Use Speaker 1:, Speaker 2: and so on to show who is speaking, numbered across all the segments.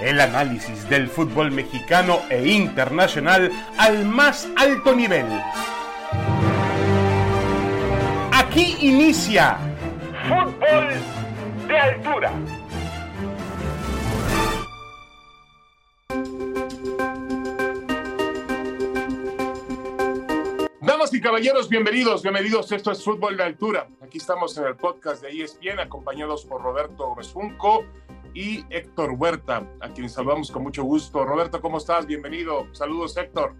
Speaker 1: El análisis del fútbol mexicano e internacional al más alto nivel. Aquí inicia Fútbol de Altura. Damas y caballeros, bienvenidos, bienvenidos. Esto es Fútbol de Altura. Aquí estamos en el podcast de ESPN, acompañados por Roberto Gómez y Héctor Huerta, a quien saludamos con mucho gusto. Roberto, ¿cómo estás? Bienvenido. Saludos, Héctor.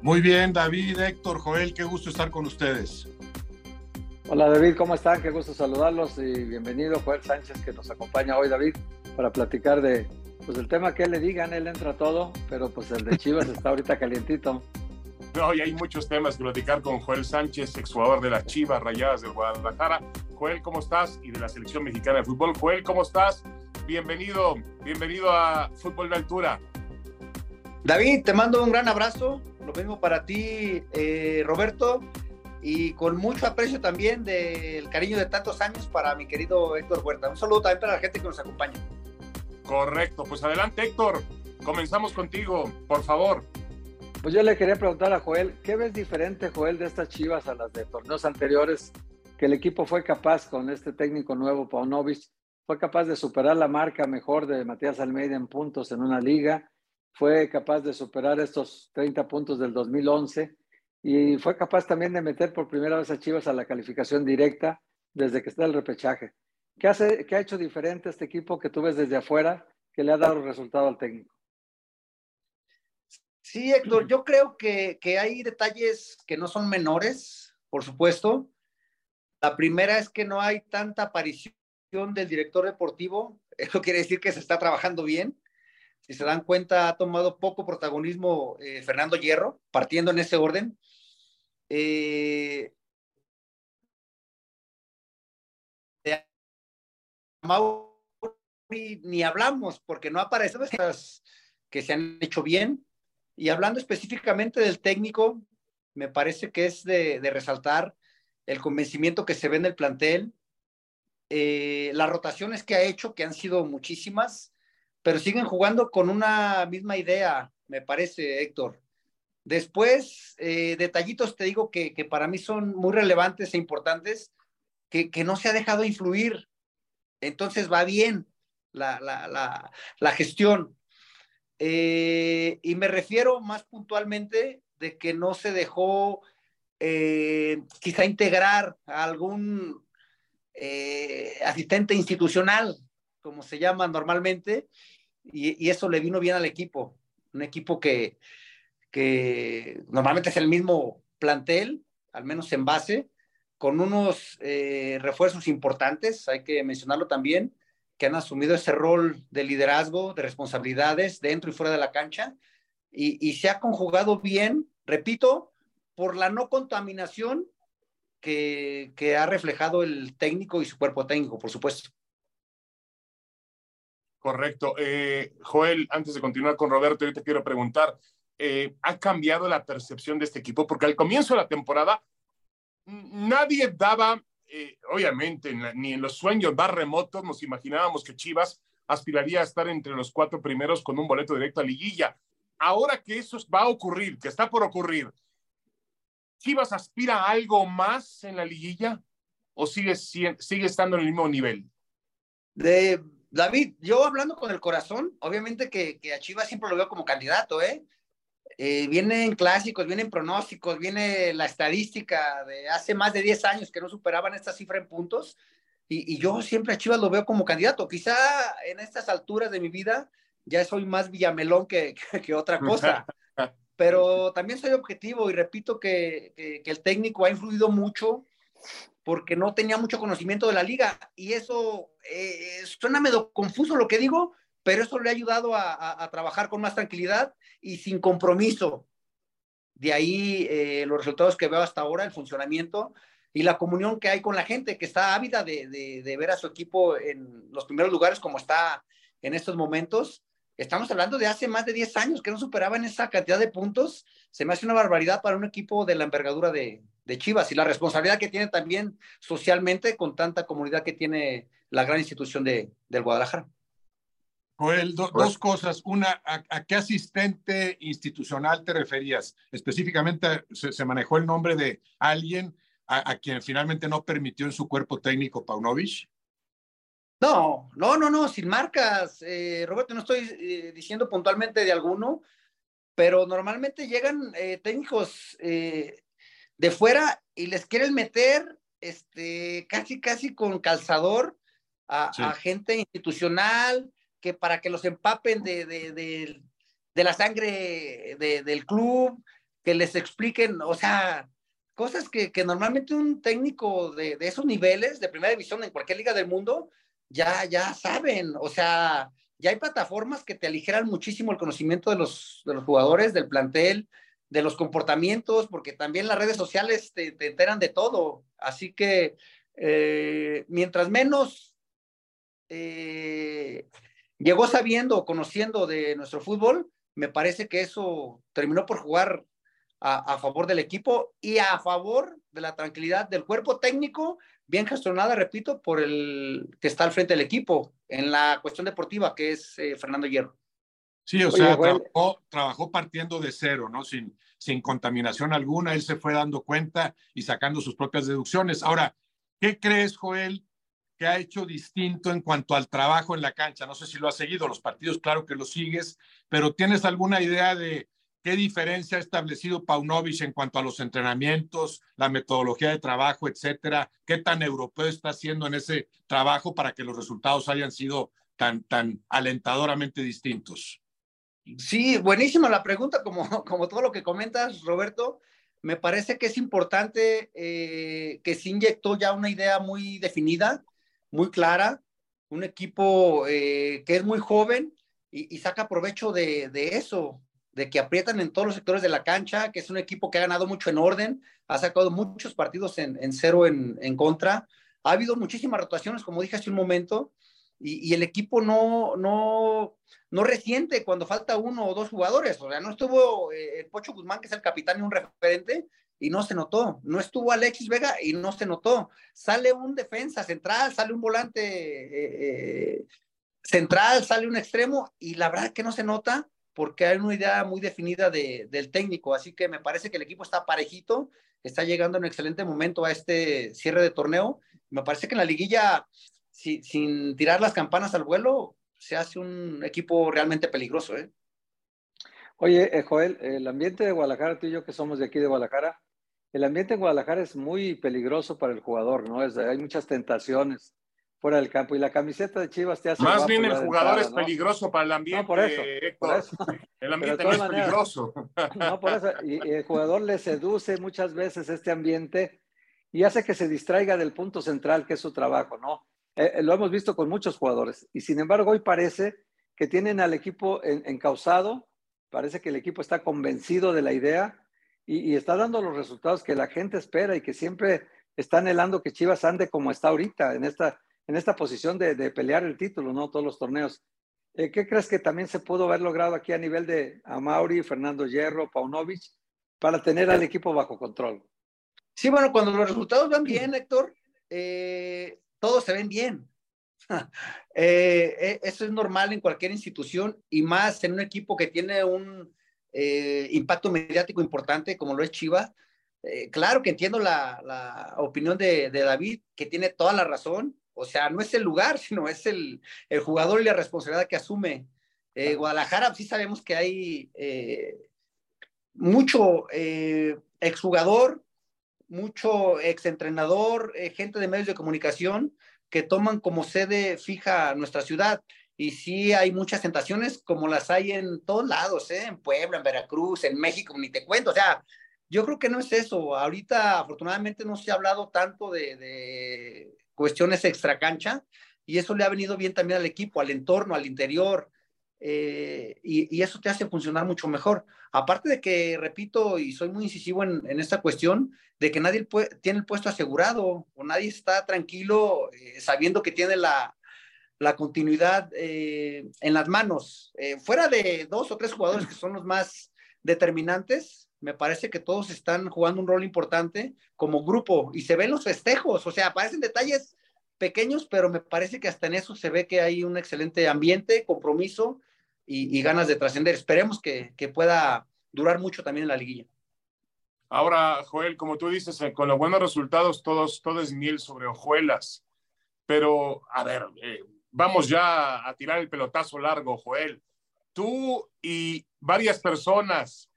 Speaker 2: Muy bien, David, Héctor, Joel, qué gusto estar con ustedes.
Speaker 3: Hola David, ¿cómo están? Qué gusto saludarlos y bienvenido Joel Sánchez que nos acompaña hoy David para platicar de pues el tema que le digan, él entra todo, pero pues el de Chivas está ahorita calientito.
Speaker 1: No, y hay muchos temas que platicar con Joel Sánchez, exjugador de las Chivas Rayadas del Guadalajara. Joel, ¿cómo estás? Y de la Selección Mexicana de Fútbol. Joel, ¿cómo estás? Bienvenido, bienvenido a Fútbol de Altura.
Speaker 4: David, te mando un gran abrazo. Lo mismo para ti, eh, Roberto y con mucho aprecio también del cariño de tantos años para mi querido Héctor Huerta. Un saludo también para la gente que nos acompaña.
Speaker 1: Correcto, pues adelante Héctor, comenzamos contigo, por favor.
Speaker 3: Pues yo le quería preguntar a Joel, ¿qué ves diferente Joel de estas chivas a las de torneos anteriores? Que el equipo fue capaz con este técnico nuevo, Paunovic, fue capaz de superar la marca mejor de Matías Almeida en puntos en una liga, fue capaz de superar estos 30 puntos del 2011 y fue capaz también de meter por primera vez a Chivas a la calificación directa desde que está el repechaje. ¿Qué, hace, qué ha hecho diferente este equipo que tú ves desde afuera que le ha dado resultado al técnico?
Speaker 4: Sí, Héctor, yo creo que, que hay detalles que no son menores, por supuesto. La primera es que no hay tanta aparición del director deportivo. Eso quiere decir que se está trabajando bien. Si se dan cuenta, ha tomado poco protagonismo eh, Fernando Hierro, partiendo en ese orden. Eh, ni hablamos porque no aparecen estas que se han hecho bien. Y hablando específicamente del técnico, me parece que es de, resaltar el convencimiento que se ve en el plantel, eh, las rotaciones que ha hecho, que han sido muchísimas, pero siguen jugando con una misma idea, me parece, Héctor. Después, eh, detallitos te digo que, para mí son muy relevantes e importantes, que, no se ha dejado influir. Entonces va bien la, gestión. Eh, y me refiero más puntualmente de que no se dejó eh, quizá integrar a algún asistente institucional, como se llama normalmente, y, y, eso le vino bien al equipo. Un equipo que, que normalmente es el mismo plantel, al menos en base, con unos eh, refuerzos importantes, hay que mencionarlo también, que han asumido ese rol de liderazgo, de responsabilidades dentro y fuera de la cancha, y, se ha conjugado bien, repito, por la no contaminación que, ha reflejado el técnico y su cuerpo técnico, por supuesto.
Speaker 1: Correcto. Eh, Joel, antes de continuar con Roberto, yo te quiero preguntar, eh, ha cambiado la percepción de este equipo, porque al comienzo de la temporada nadie daba, eh, obviamente, ni en los sueños más remotos nos imaginábamos que Chivas aspiraría a estar entre los cuatro primeros con un boleto directo a liguilla. Ahora que eso va a ocurrir, que está por ocurrir, ¿Chivas aspira a algo más en la liguilla o sigue, sigue estando en el mismo nivel?
Speaker 4: De David, yo hablando con el corazón, obviamente que, que, a Chivas siempre lo veo como candidato, ¿eh? Eh, vienen clásicos, vienen pronósticos, viene la estadística de hace más de 10 años que no superaban esta cifra en puntos. Y, yo siempre a Chivas lo veo como candidato. Quizá en estas alturas de mi vida ya soy más Villamelón que, que, otra cosa. Pero también soy objetivo y repito que, que, el técnico ha influido mucho porque no tenía mucho conocimiento de la liga. Y eso eh, suena medio confuso lo que digo, pero eso le ha ayudado a, trabajar con más tranquilidad y sin compromiso. De ahí eh, los resultados que veo hasta ahora, el funcionamiento y la comunión que hay con la gente que está ávida de, ver a su equipo en los primeros lugares como está en estos momentos. Estamos hablando de hace más de 10 años que no superaban esa cantidad de puntos. Se me hace una barbaridad para un equipo de la envergadura de, de Chivas y la responsabilidad que tiene también socialmente con tanta comunidad que tiene la gran institución de, del Guadalajara.
Speaker 2: Joel, dos cosas. Una, ¿a, qué asistente institucional te referías? Específicamente se, manejó el nombre de alguien a, quien finalmente no permitió en su cuerpo técnico Paunovic.
Speaker 4: No, no, no, no, sin marcas. Eh, Roberto, no estoy eh, diciendo puntualmente de alguno, pero normalmente llegan eh, técnicos de fuera y les quieren meter este, casi, casi con calzador a, gente institucional, que para que los empapen de, de, de, la sangre del club, que les expliquen, o sea, cosas que, que normalmente un técnico de, esos niveles, de primera división en cualquier liga del mundo, ya, ya saben, o sea, ya hay plataformas que te aligeran muchísimo el conocimiento de los, de los jugadores, del plantel, de los comportamientos, porque también las redes sociales te, enteran de todo. Así que eh, mientras menos eh, llegó sabiendo o conociendo de nuestro fútbol, me parece que eso terminó por jugar a, a, favor del equipo y a favor de la tranquilidad del cuerpo técnico bien gestionada, repito, por el que está al frente del equipo en la cuestión deportiva, que es eh, Fernando Hierro.
Speaker 2: Sí, o sea, trabajó, partiendo de cero, ¿no? Sin, sin contaminación alguna, él se fue dando cuenta y sacando sus propias deducciones. Ahora, ¿qué crees, Joel, que ha hecho distinto en cuanto al trabajo en la cancha? No sé si lo has seguido, los partidos, claro que los sigues, pero ¿tienes alguna idea de ¿Qué diferencia ha establecido Paunovic en cuanto a los entrenamientos, la metodología de trabajo, etcétera? ¿Qué tan europeo está haciendo en ese trabajo para que los resultados hayan sido tan, tan alentadoramente distintos?
Speaker 4: Sí, buenísima la pregunta, como, como todo lo que comentas, Roberto. Me parece que es importante eh, que se inyectó ya una idea muy definida, muy clara, un equipo eh, que es muy joven y, saca provecho de eso de que aprietan en todos los sectores de la cancha, que es un equipo que ha ganado mucho en orden, ha sacado muchos partidos en, en cero en, en, contra. Ha habido muchísimas rotaciones, como dije hace un momento, y, y, el equipo no, no, no resiente cuando falta uno o dos jugadores. O sea, no estuvo eh, el Pocho Guzmán, que es el capitán y un referente, y no se notó. No estuvo Alexis Vega y no se notó. Sale un defensa central, sale un volante eh, eh, central, sale un extremo, y la verdad que no se nota porque hay una idea muy definida de, del técnico, así que me parece que el equipo está parejito, está llegando en un excelente momento a este cierre de torneo. Me parece que en la liguilla, sin tirar las campanas al vuelo, se hace un equipo realmente peligroso. ¿eh?
Speaker 3: Oye, eh, Joel, el ambiente de Guadalajara, tú y yo que somos de aquí de Guadalajara, el ambiente en Guadalajara es muy peligroso para el jugador, ¿no? Es, hay muchas tentaciones fuera del campo. Y la camiseta de Chivas te hace.
Speaker 1: Más bien el jugador es peligroso para el ambiente.
Speaker 3: No, por eso.
Speaker 1: El ambiente no es peligroso.
Speaker 3: No, por eso. Y, el jugador le seduce muchas veces este ambiente y hace que se distraiga del punto central, que es su trabajo, ¿no? Eh, eh, lo hemos visto con muchos jugadores. Y sin embargo, hoy parece que tienen al equipo encausado, parece que el equipo está convencido de la idea y, y está dando los resultados que la gente espera y que siempre está anhelando que Chivas ande como está ahorita, en esta en esta posición de, pelear el título, ¿no? Todos los torneos. Eh, ¿Qué crees que también se pudo haber logrado aquí a nivel de Amauri, Fernando Hierro, Paunovic, para tener al equipo bajo control?
Speaker 4: Sí, bueno, cuando los resultados van bien, Héctor, eh, todos se ven bien. Eh, eso es normal en cualquier institución y más en un equipo que tiene un impacto mediático importante como lo es Chivas. claro que entiendo la, opinión de, David, que tiene toda la razón. O sea, no es el lugar, sino es el, el jugador y la responsabilidad que asume. Eh, Guadalajara, sí sabemos que hay eh, mucho eh, exjugador, mucho exentrenador, eh, gente de medios de comunicación que toman como sede fija nuestra ciudad. Y sí hay muchas tentaciones como las hay en todos lados, ¿eh? en Puebla, en Veracruz, en México, ni te cuento. O sea, yo creo que no es eso. Ahorita, afortunadamente, no se ha hablado tanto de, de cuestiones extra cancha y eso le ha venido bien también al equipo, al entorno, al interior. Eh, y, eso te hace funcionar mucho mejor. Aparte de que, repito, y soy muy incisivo en, esta cuestión, de que nadie tiene el puesto asegurado o nadie está tranquilo eh, sabiendo que tiene la, la continuidad eh, en las manos. fuera de dos o tres jugadores que son los más determinantes, me parece que todos están jugando un rol importante como grupo y se ven los festejos, o sea, aparecen detalles pequeños, pero me parece que hasta en eso se ve que hay un excelente ambiente, compromiso y, ganas de trascender. Esperemos que, que, pueda durar mucho también en la liguilla.
Speaker 1: Ahora, Joel, como tú dices, eh, con los buenos resultados, todos, todo es miel sobre hojuelas. Pero, a ver, eh, vamos ya a tirar el pelotazo largo, Joel. Tú y varias personas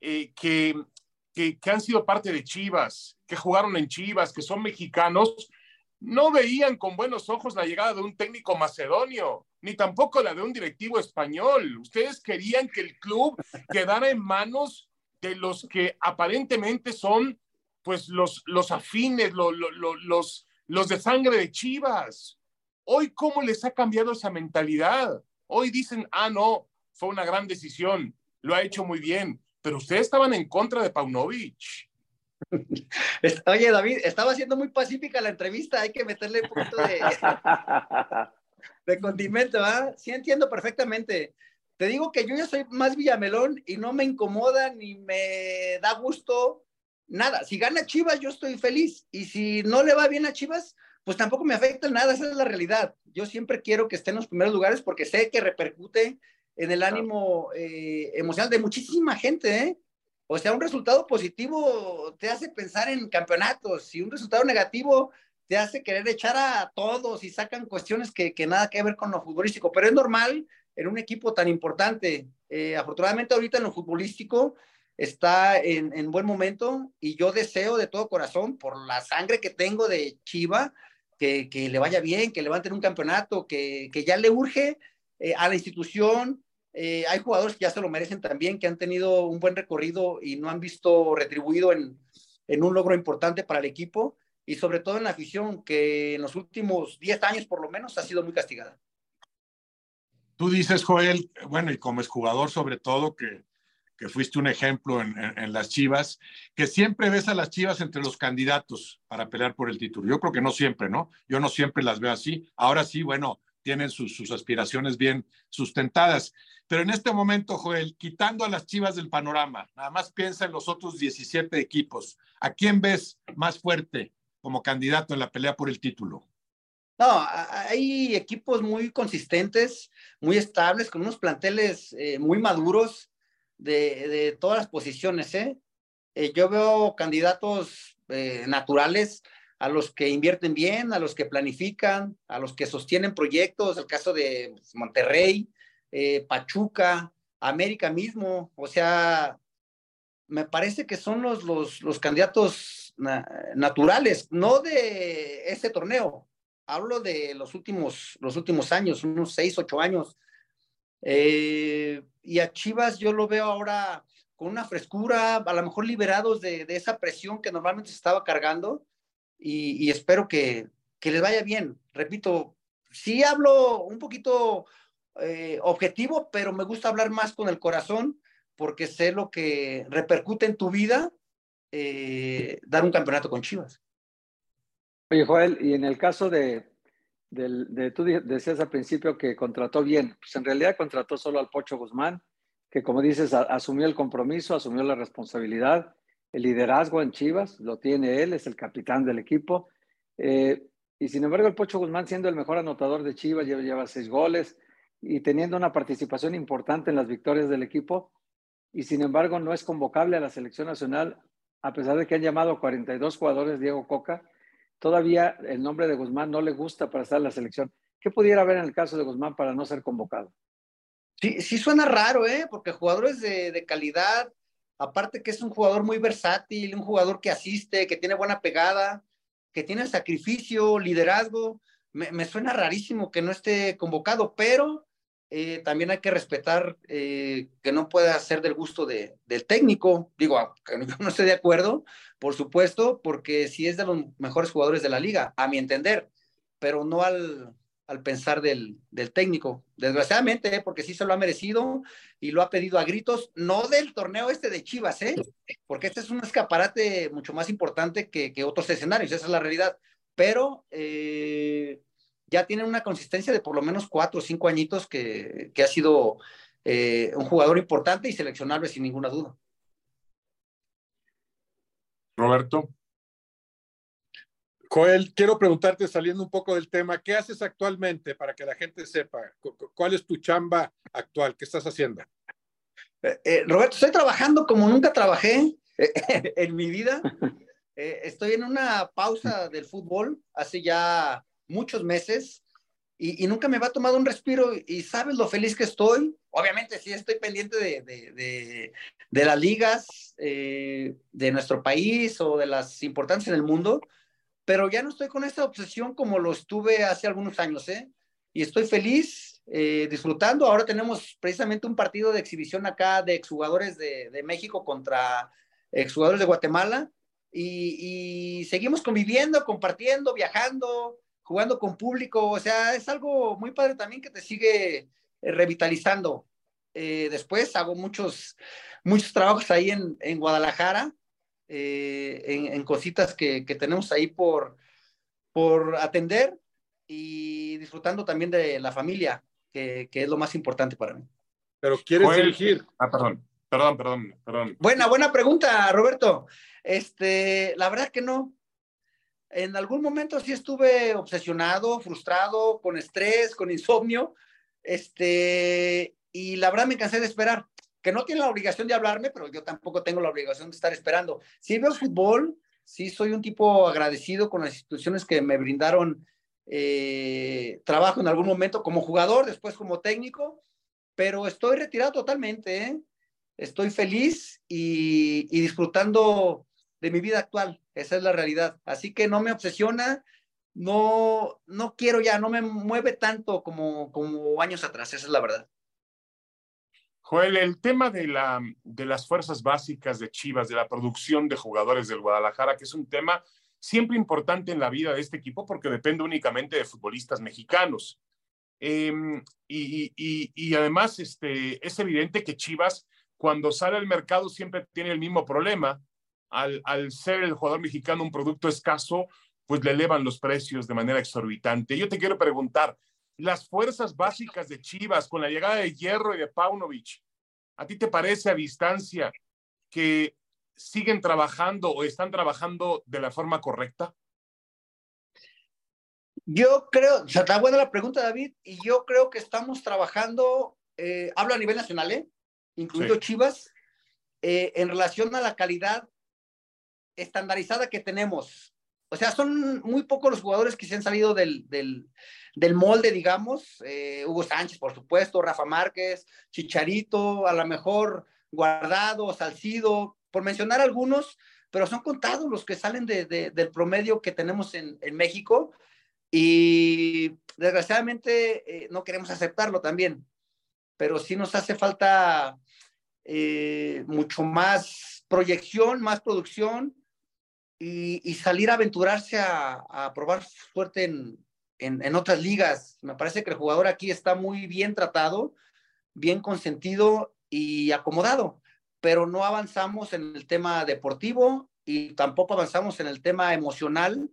Speaker 1: eh, que, que, han sido parte de Chivas, que jugaron en Chivas, que son mexicanos, no veían con buenos ojos la llegada de un técnico macedonio, ni tampoco la de un directivo español. Ustedes querían que el club quedara en manos de los que aparentemente son pues los, los afines, los, los, los de sangre de Chivas. Hoy, ¿cómo les ha cambiado esa mentalidad? Hoy dicen, ah, no, fue una gran decisión, lo ha hecho muy bien, pero ustedes estaban en contra de Paunovic.
Speaker 4: Oye, David, estaba siendo muy pacífica la entrevista, hay que meterle un poquito de, de condimento, ¿ah? Sí entiendo perfectamente. Te digo que yo ya soy más Villamelón y no me incomoda ni me da gusto nada. Si gana Chivas, yo estoy feliz. Y si no le va bien a Chivas, pues tampoco me afecta nada. Esa es la realidad. Yo siempre quiero que esté en los primeros lugares porque sé que repercute en el ánimo eh, emocional de muchísima gente, ¿eh? O sea, un resultado positivo te hace pensar en campeonatos y un resultado negativo te hace querer echar a todos y sacan cuestiones que, que nada que ver con lo futbolístico, pero es normal en un equipo tan importante. Eh, afortunadamente ahorita en lo futbolístico está en, en, buen momento y yo deseo de todo corazón, por la sangre que tengo de Chiva, que, que le vaya bien, que levanten un campeonato, que, que ya le urge eh, a la institución, eh, hay jugadores que ya se lo merecen también, que han tenido un buen recorrido y no han visto retribuido en, en un logro importante para el equipo y sobre todo en la afición, que en los últimos 10 años por lo menos ha sido muy castigada.
Speaker 2: Tú dices, Joel, bueno, y como es jugador sobre todo, que, que fuiste un ejemplo en, en, las Chivas, que siempre ves a las Chivas entre los candidatos para pelear por el título. Yo creo que no siempre, ¿no? Yo no siempre las veo así. Ahora sí, bueno, tienen sus, aspiraciones bien sustentadas. Pero en este momento, Joel, quitando a las Chivas del panorama, nada más piensa en los otros 17 equipos. ¿A quién ves más fuerte como candidato en la pelea por el título?
Speaker 4: No, hay equipos muy consistentes, muy estables, con unos planteles eh, muy maduros de, todas las posiciones. ¿eh? Eh, yo veo candidatos naturales a los que invierten bien, a los que planifican, a los que sostienen proyectos, el caso de pues, Monterrey, eh, Pachuca, América mismo, o sea, me parece que son los, los, candidatos na naturales, no de este torneo, hablo de los últimos, los últimos años, unos seis, ocho años. Eh, y a Chivas yo lo veo ahora con una frescura, a lo mejor liberados de, de esa presión que normalmente se estaba cargando y, espero que, que, les vaya bien. Repito, sí hablo un poquito eh, objetivo, pero me gusta hablar más con el corazón porque sé lo que repercute en tu vida eh, dar un campeonato con Chivas.
Speaker 3: Oye, Joel, y en el caso de, de, tú decías al principio que contrató bien, pues en realidad contrató solo al Pocho Guzmán, que como dices, asumió el compromiso, asumió la responsabilidad el liderazgo en Chivas, lo tiene él, es el capitán del equipo. Eh, y sin embargo, el Pocho Guzmán, siendo el mejor anotador de Chivas, lleva, lleva seis goles y teniendo una participación importante en las victorias del equipo. Y sin embargo, no es convocable a la selección nacional, a pesar de que han llamado 42 jugadores Diego Coca. Todavía el nombre de Guzmán no le gusta para estar en la selección. ¿Qué pudiera haber en el caso de Guzmán para no ser convocado?
Speaker 4: Sí, sí suena raro, ¿eh? Porque jugadores de, de calidad, Aparte que es un jugador muy versátil, un jugador que asiste, que tiene buena pegada, que tiene sacrificio, liderazgo. Me, suena rarísimo que no esté convocado, pero eh, también hay que respetar eh, que no pueda ser del gusto de, del técnico. Digo, no estoy de acuerdo, por supuesto, porque sí es de los mejores jugadores de la liga, a mi entender, pero no al, al pensar del, del técnico. Desgraciadamente, ¿eh? porque sí se lo ha merecido y lo ha pedido a gritos, no del torneo este de Chivas, ¿eh? porque este es un escaparate mucho más importante que, que otros escenarios, esa es la realidad. Pero eh, ya tiene una consistencia de por lo menos cuatro o cinco añitos que, que ha sido eh, un jugador importante y seleccionable sin ninguna duda.
Speaker 1: Roberto.
Speaker 2: Joel, quiero preguntarte, saliendo un poco del tema, ¿qué haces actualmente para que la gente sepa? ¿Cuál es tu chamba actual? ¿Qué estás haciendo?
Speaker 4: Eh, eh, Roberto, estoy trabajando como nunca trabajé en mi vida. estoy en una pausa del fútbol hace ya muchos meses y, nunca me va tomado un respiro y sabes lo feliz que estoy. Obviamente sí estoy pendiente de, de, de, las ligas de nuestro país o de las importantes en el mundo, pero ya no estoy con esta obsesión como lo estuve hace algunos años, ¿eh? Y estoy feliz, eh, disfrutando. Ahora tenemos precisamente un partido de exhibición acá de exjugadores de, de México contra exjugadores de Guatemala y, y, seguimos conviviendo, compartiendo, viajando, jugando con público. O sea, es algo muy padre también que te sigue eh, revitalizando. Eh, después hago muchos, muchos trabajos ahí en, en Guadalajara eh, en, cositas que, tenemos ahí por, por atender y disfrutando también de la familia, que, es lo más importante para mí.
Speaker 2: Pero quieres dirigir.
Speaker 1: Ah, perdón, perdón, perdón, perdón.
Speaker 4: Buena, buena pregunta, Roberto. Este, la verdad que no. En algún momento sí estuve obsesionado, frustrado, con estrés, con insomnio, este, y la verdad me cansé de esperar que no tiene la obligación de hablarme, pero yo tampoco tengo la obligación de estar esperando. Si veo fútbol, sí soy un tipo agradecido con las instituciones que me brindaron eh, trabajo en algún momento como jugador, después como técnico, pero estoy retirado totalmente. ¿eh? Estoy feliz y, disfrutando de mi vida actual. Esa es la realidad. Así que no me obsesiona, no, no quiero ya, no me mueve tanto como, como años atrás. Esa es la verdad.
Speaker 1: Joel, el tema de, la, de las fuerzas básicas de Chivas, de la producción de jugadores del Guadalajara, que es un tema siempre importante en la vida de este equipo porque depende únicamente de futbolistas mexicanos. Em, y, y, además este, es evidente que Chivas, cuando sale al mercado, siempre tiene el mismo problema. Al, al ser el jugador mexicano un producto escaso, pues le elevan los precios de manera exorbitante. Yo te quiero preguntar, las fuerzas básicas de Chivas con la llegada de Hierro y de Paunovic, ¿a ti te parece a distancia que siguen trabajando o están trabajando de la forma correcta?
Speaker 4: Yo creo, o sea, está buena la pregunta, David, y yo creo que estamos trabajando, eh, hablo a nivel nacional, ¿eh? incluido Chivas, eh, en relación a la calidad estandarizada que tenemos. O sea, son muy pocos los jugadores que se han salido del, del, del molde, digamos. Eh, Hugo Sánchez, por supuesto, Rafa Márquez, Chicharito, a lo mejor Guardado, Salcido, por mencionar algunos, pero son contados los que salen de, del promedio que tenemos en, en México y desgraciadamente eh, no queremos aceptarlo también, pero sí nos hace falta eh, mucho más proyección, más producción y, salir a aventurarse a, probar suerte en, en, otras ligas. Me parece que el jugador aquí está muy bien tratado, bien consentido y acomodado, pero no avanzamos en el tema deportivo y tampoco avanzamos en el tema emocional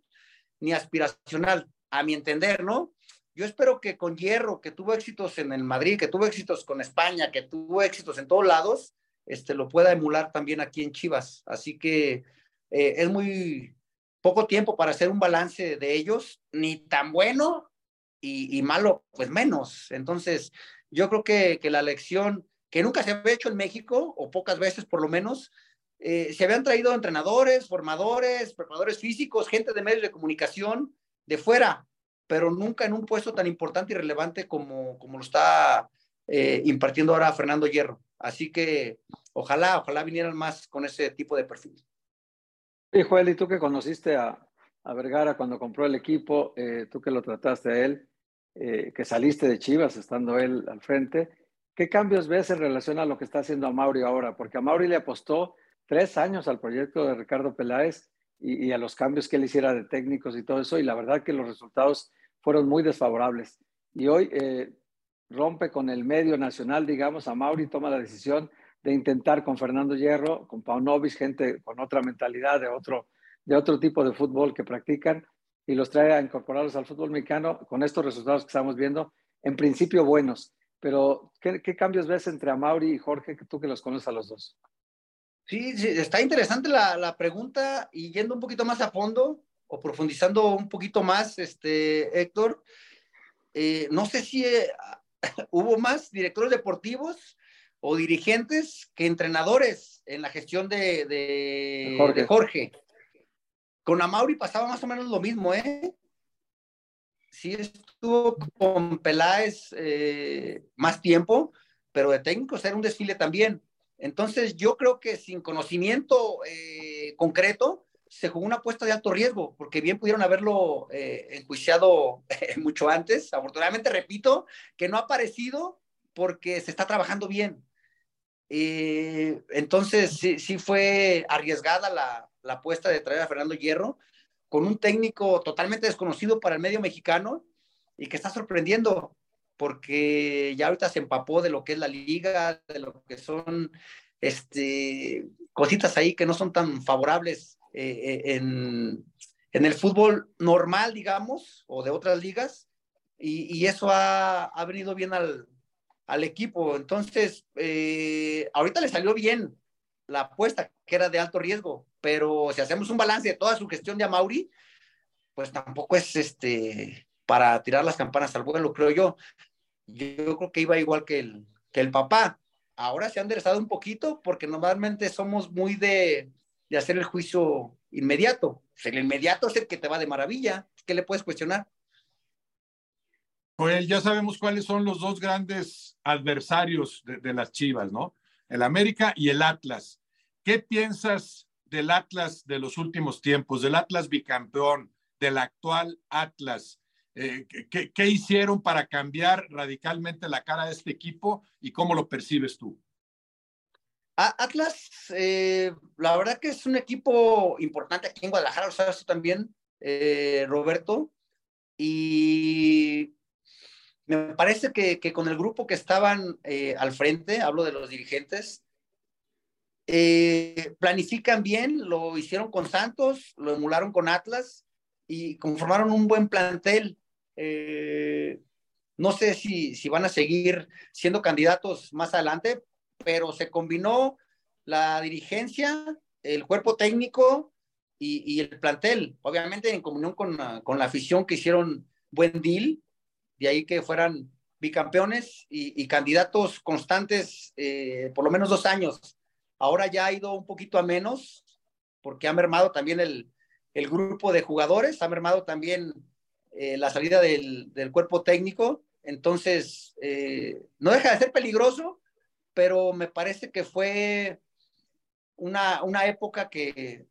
Speaker 4: ni aspiracional, a mi entender, ¿no? Yo espero que con Hierro, que tuvo éxitos en el Madrid, que tuvo éxitos con España, que tuvo éxitos en todos lados, este, lo pueda emular también aquí en Chivas. Así que eh, es muy poco tiempo para hacer un balance de ellos, ni tan bueno y, malo, pues menos. Entonces, yo creo que, que, la lección que nunca se había hecho en México, o pocas veces por lo menos, eh, se habían traído entrenadores, formadores, preparadores físicos, gente de medios de comunicación de fuera, pero nunca en un puesto tan importante y relevante como, como lo está eh, impartiendo ahora Fernando Hierro. Así que ojalá, ojalá vinieran más con ese tipo de perfil.
Speaker 3: Y Joel, y tú que conociste a, Vergara cuando compró el equipo, eh, tú que lo trataste a él, eh, que saliste de Chivas estando él al frente, ¿qué cambios ves en relación a lo que está haciendo a Mauri ahora? Porque a Mauri le apostó tres años al proyecto de Ricardo Peláez y, a los cambios que él hiciera de técnicos y todo eso, y la verdad que los resultados fueron muy desfavorables. Y hoy eh, rompe con el medio nacional, digamos, a Mauri toma la decisión de intentar con Fernando Hierro, con Paunovic, gente con otra mentalidad, de otro, de otro tipo de fútbol que practican, y los trae a incorporarlos al fútbol mexicano con estos resultados que estamos viendo, en principio buenos. Pero, ¿qué, cambios ves entre Amauri y Jorge, que tú que los conoces a los dos?
Speaker 4: Sí, sí está interesante la, la, pregunta y yendo un poquito más a fondo, o profundizando un poquito más, este, Héctor, eh, no sé si eh, hubo más directores deportivos o dirigentes que entrenadores en la gestión de, de, Jorge. Con Amauri pasaba más o menos lo mismo, ¿eh? Sí estuvo con Peláez eh, más tiempo, pero de técnicos era un desfile también. Entonces yo creo que sin conocimiento concreto, se jugó una apuesta de alto riesgo, porque bien pudieron haberlo eh, enjuiciado mucho antes. Afortunadamente, repito, que no ha aparecido porque se está trabajando bien. Eh, entonces, sí, sí, fue arriesgada la, la, apuesta de traer a Fernando Hierro con un técnico totalmente desconocido para el medio mexicano y que está sorprendiendo porque ya ahorita se empapó de lo que es la liga, de lo que son este, cositas ahí que no son tan favorables eh, eh, en, en, el fútbol normal, digamos, o de otras ligas, y, y eso ha, ha, venido bien al, al equipo. Entonces, eh, ahorita le salió bien la apuesta, que era de alto riesgo, pero si hacemos un balance de toda su gestión de Amauri, pues tampoco es este para tirar las campanas al vuelo, creo yo. Yo creo que iba igual que el, que el papá. Ahora se ha enderezado un poquito porque normalmente somos muy de, de hacer el juicio inmediato. el inmediato es el que te va de maravilla. ¿Qué le puedes cuestionar?
Speaker 2: Pues ya sabemos cuáles son los dos grandes adversarios de, las Chivas, ¿no? El América y el Atlas. ¿Qué piensas del Atlas de los últimos tiempos, del Atlas bicampeón, del actual Atlas? Eh, ¿qué, ¿Qué hicieron para cambiar radicalmente la cara de este equipo y cómo lo percibes tú?
Speaker 4: Atlas, eh, la verdad que es un equipo importante aquí en Guadalajara, lo sabes tú también, eh, Roberto, y me parece que, con el grupo que estaban eh, al frente, hablo de los dirigentes, planifican bien, lo hicieron con Santos, lo emularon con Atlas y conformaron un buen plantel. no sé si, si van a seguir siendo candidatos más adelante, pero se combinó la dirigencia, el cuerpo técnico y, el plantel, obviamente en comunión con con la, afición que hicieron buen deal, de ahí que fueran bicampeones y, candidatos constantes eh, por lo menos dos años. Ahora ya ha ido un poquito a menos, porque ha mermado también el, el grupo de jugadores, ha mermado también eh, la salida del, del, cuerpo técnico, entonces eh, no deja de ser peligroso, pero me parece que fue una, una época que,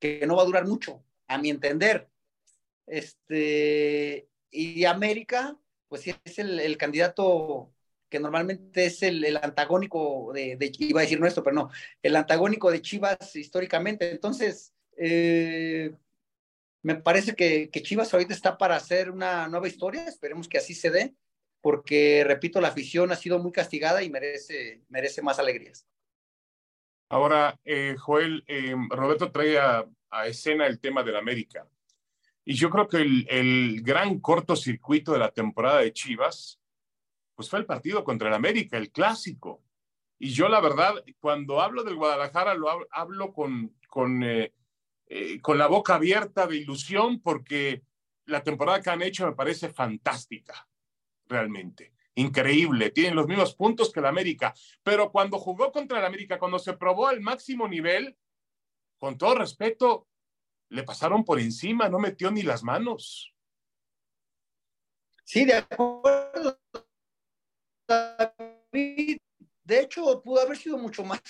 Speaker 4: que no va a durar mucho, a mi entender. Este, y América, pues sí, es el, el candidato que normalmente es el, el antagónico de, iba a decir nuestro, pero no, el antagónico de Chivas históricamente. Entonces, eh, me parece que, que, Chivas ahorita está para hacer una nueva historia, esperemos que así se dé porque, repito, la afición ha sido muy castigada y merece, merece más alegrías.
Speaker 1: Ahora, eh, Joel, eh, Roberto trae a, escena el tema del América. Y yo creo que el, el, gran cortocircuito de la temporada de Chivas, pues fue el partido contra el América, el clásico. Y yo, la verdad, cuando hablo del Guadalajara, lo hablo, con, con, eh, con la boca abierta de ilusión, porque la temporada que han hecho me parece fantástica realmente. Increíble, tienen los mismos puntos que el América, pero cuando jugó contra el América, cuando se probó al máximo nivel, con todo respeto, le pasaron por encima, no metió ni las manos.
Speaker 4: Sí, de acuerdo. De hecho, pudo haber sido mucho más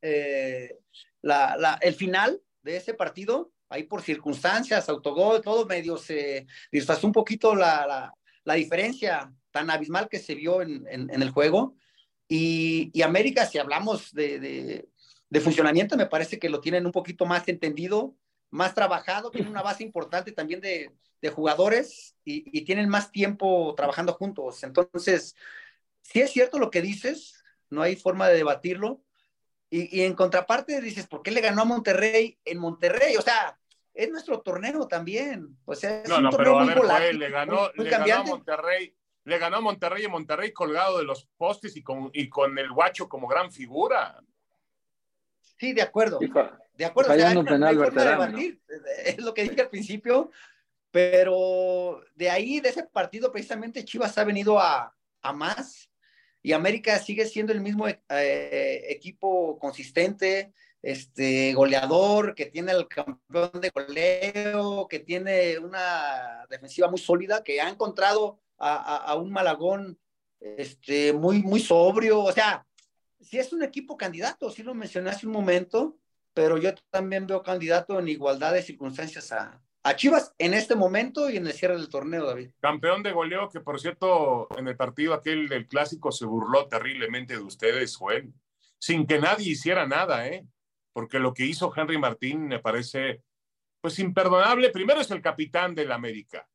Speaker 4: eh, la, la, el final de ese partido, ahí por circunstancias, autogol, todo medio se disfrazó un poquito la, la diferencia tan abismal que se vio en, en, el juego. Y, y, América, si hablamos de, de, de, funcionamiento, me parece que lo tienen un poquito más entendido, más trabajado, tienen una base importante también de, de jugadores y, y, tienen más tiempo trabajando juntos. Entonces, si es cierto lo que dices, no hay forma de debatirlo. Y, y en contraparte dices, ¿por qué le ganó a Monterrey en Monterrey? O sea, es nuestro torneo también. O sea, es
Speaker 1: no, no, pero a ver, le ganó, le ganó a Monterrey, le ganó a Monterrey y Monterrey colgado de los postes y con, y con el guacho como gran figura.
Speaker 4: Sí, de acuerdo. De acuerdo. es lo que dije al principio, pero de ahí, de ese partido, precisamente Chivas ha venido a, a más y América sigue siendo el mismo eh, equipo consistente, este, goleador, que tiene el campeón de goleo, que tiene una defensiva muy sólida, que ha encontrado a, a, un Malagón este, muy, muy sobrio. O sea, si es un equipo candidato, sí lo mencioné hace un momento, pero yo también veo candidato en igualdad de circunstancias a, a Chivas en este momento y en el cierre del torneo, David.
Speaker 1: Campeón de goleo, que por cierto, en el partido aquel del clásico se burló terriblemente de ustedes, Joel, sin que nadie hiciera nada, ¿eh? Porque lo que hizo Henry Martín me parece, pues, imperdonable. Primero es el capitán del América.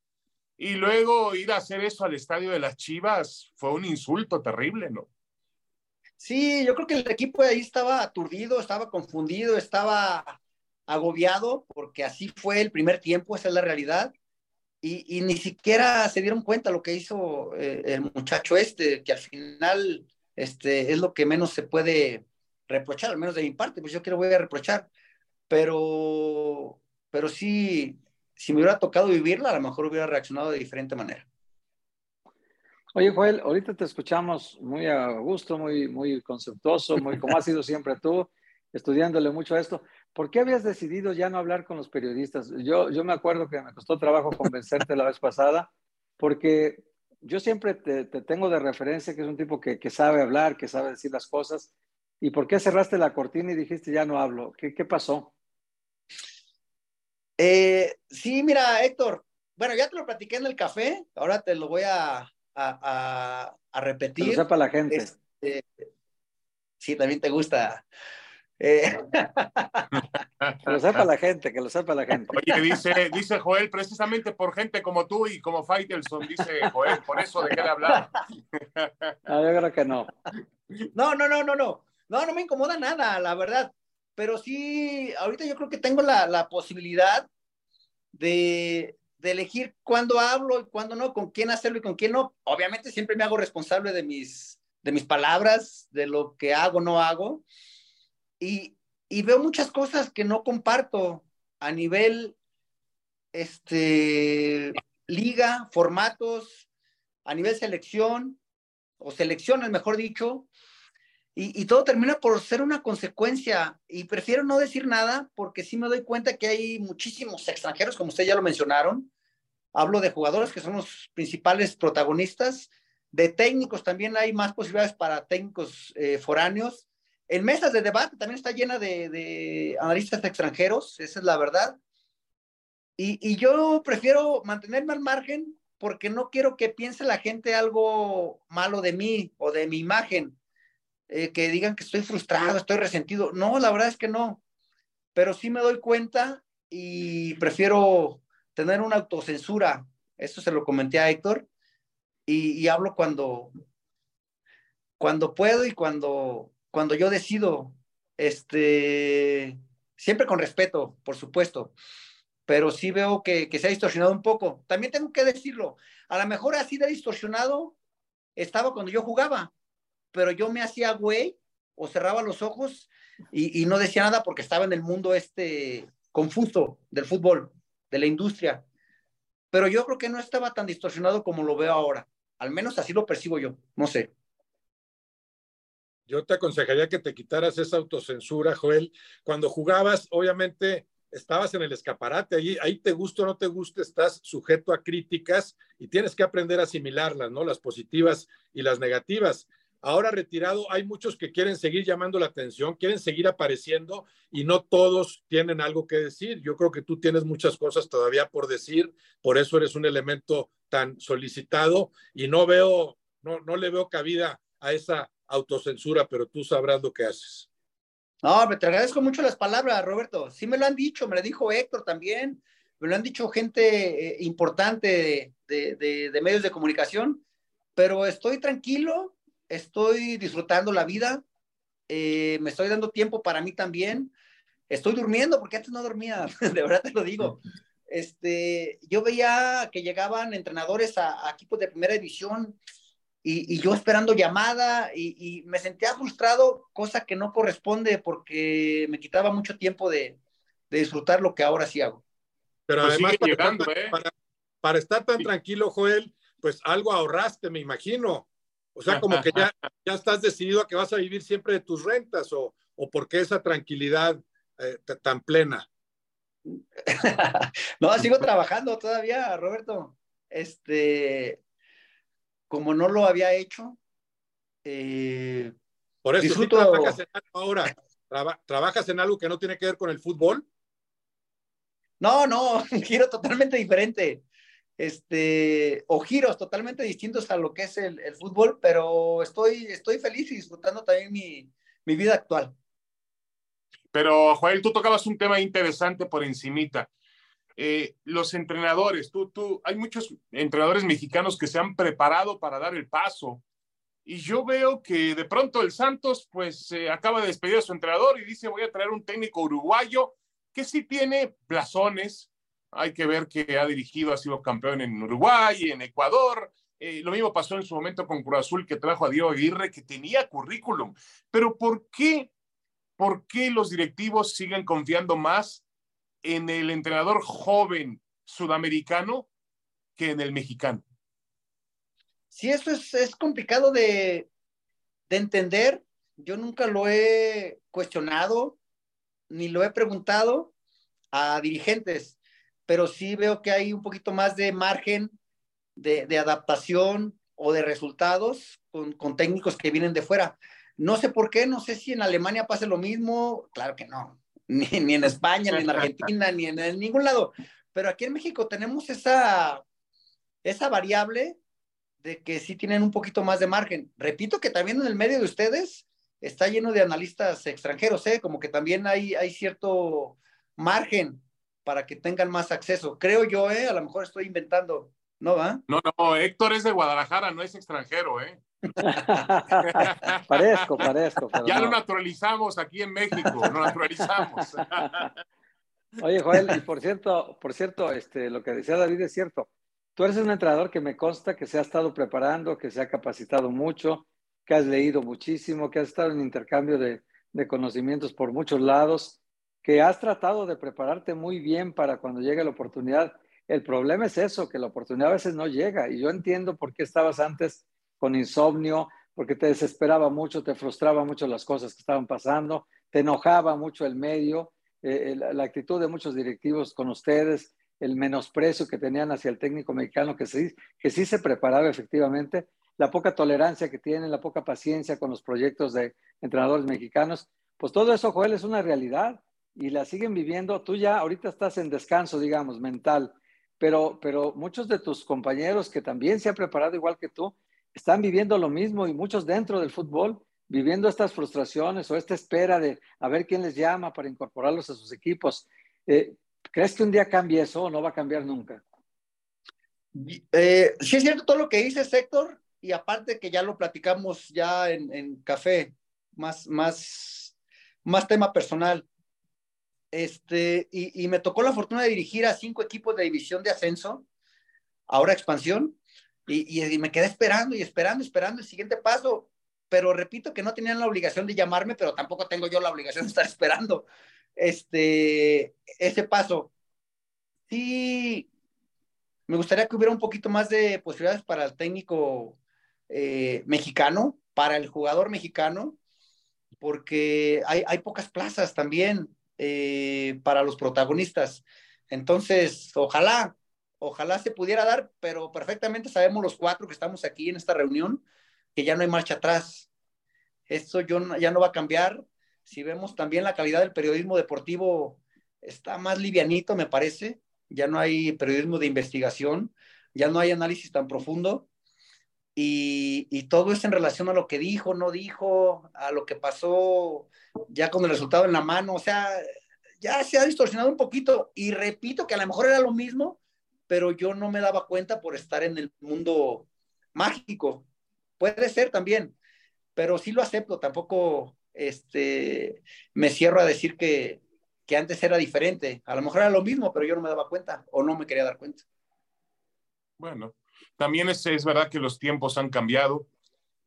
Speaker 1: Y luego ir a hacer eso al estadio de las Chivas fue un insulto terrible, ¿no?
Speaker 4: Sí, yo creo que el equipo ahí estaba aturdido, estaba confundido, estaba agobiado, porque así fue el primer tiempo, esa es la realidad. Y, ni siquiera se dieron cuenta lo que hizo eh, el muchacho este, que al final este, es lo que menos se puede reprochar, al menos de mi parte, pues yo quiero voy a reprochar, pero, pero sí, si me hubiera tocado vivirla, a lo mejor hubiera reaccionado de diferente manera.
Speaker 3: Oye, Joel, ahorita te escuchamos muy a gusto, muy, muy conceptuoso, muy como has sido siempre tú, estudiándole mucho a esto. ¿Por qué habías decidido ya no hablar con los periodistas? Yo, yo me acuerdo que me costó trabajo convencerte la vez pasada, porque yo siempre te, tengo de referencia que es un tipo que, sabe hablar, que sabe decir las cosas. ¿Y por qué cerraste la cortina y dijiste ya no hablo? ¿Qué, qué pasó?
Speaker 4: Eh, sí, mira, Héctor, bueno, ya te lo platiqué en el café, ahora te lo voy a, a, a, repetir. Que
Speaker 3: lo sepa la gente.
Speaker 4: Este, sí, también te gusta. Eh.
Speaker 3: que lo sepa la gente, que lo sepa la gente.
Speaker 1: Oye, dice, dice Joel, precisamente por gente como tú y como Faitelson, dice Joel, por eso de qué hablar.
Speaker 3: No, yo creo que no.
Speaker 4: No, no, no, no, no. No, no me incomoda nada, la verdad. Pero sí, ahorita yo creo que tengo la, la posibilidad de, de elegir cuándo hablo y cuándo no, con quién hacerlo y con quién no. Obviamente siempre me hago responsable de mis, de mis palabras, de lo que hago, no hago. Y, y veo muchas cosas que no comparto a nivel este, liga, formatos, a nivel selección, o selecciones, mejor dicho, y, todo termina por ser una consecuencia. Y prefiero no decir nada porque sí me doy cuenta que hay muchísimos extranjeros, como ustedes ya lo mencionaron. Hablo de jugadores que son los principales protagonistas. De técnicos también hay más posibilidades para técnicos eh, foráneos. En mesas de debate también está llena de, analistas extranjeros, esa es la verdad. Y yo prefiero mantenerme al margen porque no quiero que piense la gente algo malo de mí o de mi imagen eh, que digan que estoy frustrado, estoy resentido. No, la verdad es que no. Pero sí me doy cuenta y prefiero tener una autocensura. Eso se lo comenté a Héctor. Y, hablo cuando, cuando puedo y cuando, cuando yo decido. Este, siempre con respeto, por supuesto. Pero sí veo que, que se ha distorsionado un poco. También tengo que decirlo. A lo mejor así de distorsionado estaba cuando yo jugaba pero yo me hacía güey o cerraba los ojos y, no decía nada porque estaba en el mundo este confuso del fútbol, de la industria. Pero yo creo que no estaba tan distorsionado como lo veo ahora. Al menos así lo percibo yo, no sé.
Speaker 2: Yo te aconsejaría que te quitaras esa autocensura, Joel. Cuando jugabas, obviamente estabas en el escaparate, ahí, ahí te gusta o no te gusta, estás sujeto a críticas y tienes que aprender a asimilarlas, ¿no? Las positivas y las negativas. Ahora retirado, hay muchos que quieren seguir llamando la atención, quieren seguir apareciendo y no todos tienen algo que decir. Yo creo que tú tienes muchas cosas todavía por decir, por eso eres un elemento tan solicitado y no veo, no, no le veo cabida a esa autocensura, pero tú sabrás lo que haces.
Speaker 4: No, te agradezco mucho las palabras, Roberto. Sí me lo han dicho, me lo dijo Héctor también, me lo han dicho gente eh, importante de, de, de medios de comunicación, pero estoy tranquilo, estoy disfrutando la vida, eh, me estoy dando tiempo para mí también, estoy durmiendo porque antes no dormía, de verdad te lo digo. Este, yo veía que llegaban entrenadores a, equipos de primera división y, yo esperando llamada y, me sentía frustrado, cosa que no corresponde porque me quitaba mucho tiempo de, disfrutar lo que ahora sí hago.
Speaker 2: Pero pues además, ¿eh? para, estar tan tranquilo, Joel, pues algo ahorraste, me imagino. O sea, como que ya, ya estás decidido a que vas a vivir siempre de tus rentas o, o por qué esa tranquilidad eh, tan plena.
Speaker 4: no, sigo trabajando todavía, Roberto. Este, como no lo había hecho. Eh,
Speaker 2: Por eso disfruto... trabajas en algo ahora. ¿Trabajas en algo que no tiene que ver con el fútbol?
Speaker 4: No, no, giro totalmente diferente. Este, o giros totalmente distintos a lo que es el, fútbol, pero estoy, estoy feliz y disfrutando también mi, mi vida actual.
Speaker 1: Pero, Joel, tú tocabas un tema interesante por encimita. Eh, los entrenadores, tú, tú, hay muchos entrenadores mexicanos que se han preparado para dar el paso. Y yo veo que de pronto el Santos, pues, acaba de despedir a su entrenador y dice, voy a traer un técnico uruguayo que sí tiene blasones. Hay que ver que ha dirigido, ha sido campeón en Uruguay, en Ecuador. Eh, lo mismo pasó en su momento con Cruz Azul, que trajo a Diego Aguirre, que tenía currículum. Pero ¿por qué, por qué los directivos siguen confiando más en el entrenador joven sudamericano que en el mexicano.
Speaker 4: Sí, eso es, complicado de, entender. Yo nunca lo he cuestionado ni lo he preguntado a dirigentes, pero sí veo que hay un poquito más de margen de, adaptación o de resultados con, con, técnicos que vienen de fuera. No sé por qué, no sé si en Alemania pase lo mismo, claro que no ni, en España, ni en Argentina, ni en, ningún lado. Pero aquí en México tenemos esa, esa variable de que sí tienen un poquito más de margen. Repito que también en el medio de ustedes está lleno de analistas extranjeros, ¿eh? como que también hay, hay cierto margen para que tengan más acceso. Creo yo, ¿eh? a lo mejor estoy inventando, ¿no va?
Speaker 1: No, no, Héctor es de Guadalajara, no es extranjero, ¿eh?
Speaker 3: parezco, parezco.
Speaker 1: ya lo naturalizamos aquí en México, lo naturalizamos.
Speaker 3: Oye, Joel, y por cierto, por cierto, este, lo que decía David es cierto. Tú eres un entrenador que me consta que se ha estado preparando, que se ha capacitado mucho, que has leído muchísimo, que has estado en intercambio de, de conocimientos por muchos lados, que has tratado de prepararte muy bien para cuando llegue la oportunidad. El problema es eso, que la oportunidad a veces no llega. Y yo entiendo por qué estabas antes con insomnio, porque te desesperaba mucho, te frustraba mucho las cosas que estaban pasando, te enojaba mucho el medio, eh, la, actitud de muchos directivos con ustedes, el menosprecio que tenían hacia el técnico mexicano, que sí, que sí se preparaba efectivamente, la poca tolerancia que tienen, la poca paciencia con los proyectos de entrenadores mexicanos, pues todo eso, Joel, es una realidad y la siguen viviendo. Tú ya ahorita estás en descanso, digamos, mental, pero, pero muchos de tus compañeros que también se han preparado igual que tú, están viviendo lo mismo y muchos dentro del fútbol viviendo estas frustraciones o esta espera de a ver quién les llama para incorporarlos a sus equipos. Eh, ¿Crees que un día cambie eso o no va a cambiar nunca?
Speaker 4: Eh, sí es cierto todo lo que dices, Héctor, y aparte que ya lo platicamos ya en, café, más, más, más tema personal. Este, y, y, me tocó la fortuna de dirigir a cinco equipos de división de ascenso, ahora expansión, y, me quedé esperando y esperando, esperando el siguiente paso. Pero repito que no tenían la obligación de llamarme, pero tampoco tengo yo la obligación de estar esperando este, ese paso. Sí, me gustaría que hubiera un poquito más de posibilidades para el técnico eh, mexicano, para el jugador mexicano, porque hay, hay pocas plazas también eh, para los protagonistas. Entonces, ojalá, ojalá se pudiera dar, pero perfectamente sabemos los cuatro que estamos aquí en esta reunión que ya no hay marcha atrás. Esto ya no va a cambiar. Si vemos también la calidad del periodismo deportivo, está más livianito, me parece. Ya no hay periodismo de investigación, ya no hay análisis tan profundo. Y, todo es en relación a lo que dijo, no dijo, a lo que pasó ya con el resultado en la mano. O sea, ya se ha distorsionado un poquito. Y repito que a lo mejor era lo mismo, pero yo no me daba cuenta por estar en el mundo mágico. Puede ser también, pero sí lo acepto, tampoco este, me cierro a decir que, que antes era diferente. A lo mejor era lo mismo, pero yo no me daba cuenta o no me quería dar cuenta.
Speaker 1: Bueno, También es, es verdad que los tiempos han cambiado,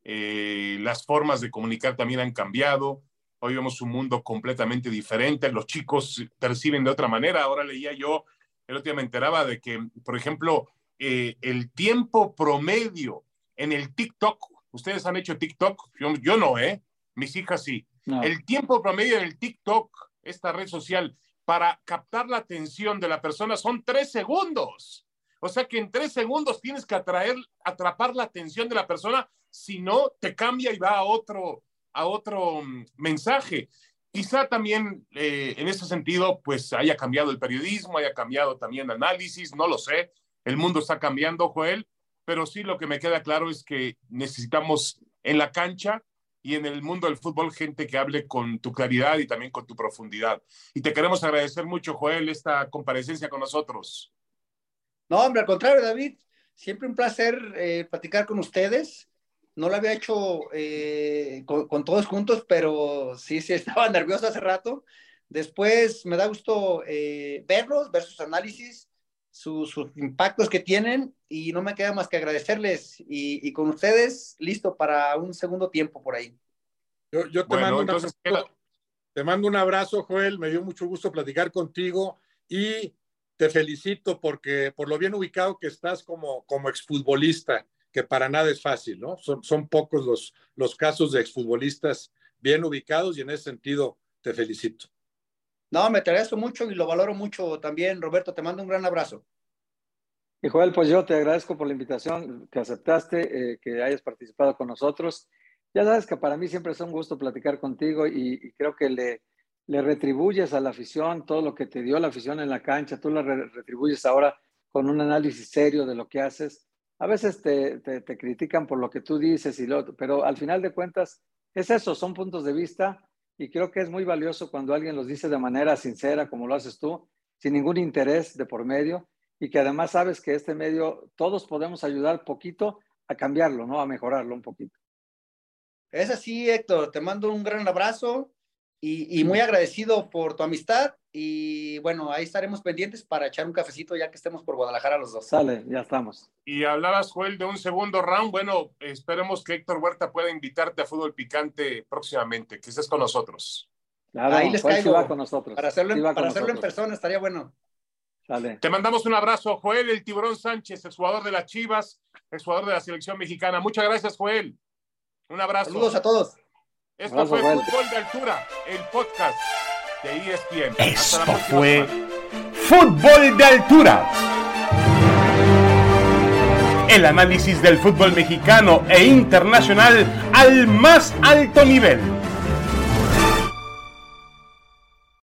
Speaker 1: eh, las formas de comunicar también han cambiado. Hoy vemos un mundo completamente diferente, los chicos perciben de otra manera. Ahora leía yo, el otro día me enteraba de que, por ejemplo, eh, el tiempo promedio en el TikTok, ustedes han hecho TikTok, yo, no, ¿eh? Mis hijas sí. El tiempo promedio del TikTok, esta red social, para captar la atención de la persona son tres segundos. O sea que en tres segundos tienes que atraer, atrapar la atención de la persona, si no, te cambia y va a otro, a otro mm, mensaje. Quizá también eh, en ese sentido, pues haya cambiado el periodismo, haya cambiado también el análisis, no lo sé. El mundo está cambiando, Joel, pero sí lo que me queda claro es que necesitamos en la cancha y en el mundo del fútbol gente que hable con tu claridad y también con tu profundidad. Y te queremos agradecer mucho, Joel, esta comparecencia con nosotros.
Speaker 4: No, hombre, al contrario, David, siempre un placer eh, platicar con ustedes. No lo había hecho eh, con, todos juntos, pero sí, sí, estaba nervioso hace rato. Después me da gusto eh, verlos, ver sus análisis, sus, impactos que tienen y no me queda más que agradecerles y, con ustedes listo para un segundo tiempo por ahí.
Speaker 2: Yo, te, mando te mando un abrazo, Joel, me dio mucho gusto platicar contigo y te felicito porque por lo bien ubicado que estás como, como exfutbolista, que para nada es fácil, ¿no? Son, son pocos los, los casos de exfutbolistas bien ubicados y en ese sentido te felicito.
Speaker 4: No, me agradezco mucho y lo valoro mucho también, Roberto. Te mando un gran abrazo.
Speaker 3: Y Joel, pues yo te agradezco por la invitación que aceptaste, eh, que hayas participado con nosotros. Ya sabes que para mí siempre es un gusto platicar contigo y, creo que le, le, retribuyes a la afición todo lo que te dio la afición en la cancha, tú le retribuyes ahora con un análisis serio de lo que haces. A veces te, te, te critican por lo que tú dices, y lo, pero al final de cuentas es eso, son puntos de vista y creo que es muy valioso cuando alguien los dice de manera sincera, como lo haces tú, sin ningún interés de por medio, y que además sabes que este medio todos podemos ayudar poquito a cambiarlo, ¿no? A mejorarlo un poquito.
Speaker 4: Es así, Héctor. Te mando un gran abrazo y, muy agradecido por tu amistad. Y bueno, ahí estaremos pendientes para echar un cafecito ya que estemos por Guadalajara los dos.
Speaker 3: Sale, ya estamos.
Speaker 1: Y hablabas, Joel, de un segundo round. Bueno, esperemos que Héctor Huerta pueda invitarte a fútbol picante próximamente, que estés con nosotros.
Speaker 4: ahí les caigo. con nosotros. Para hacerlo, para hacerlo en persona estaría bueno.
Speaker 1: Sale. Te mandamos un abrazo, Joel, el tiburón Sánchez, el jugador de las Chivas, el jugador de la selección mexicana. Muchas gracias, Joel. Un abrazo.
Speaker 4: Saludos a todos.
Speaker 1: Esto fue Fútbol de Altura, el podcast de ESPN.
Speaker 5: Esto fue Fútbol de Altura. El análisis del fútbol mexicano e internacional al más alto nivel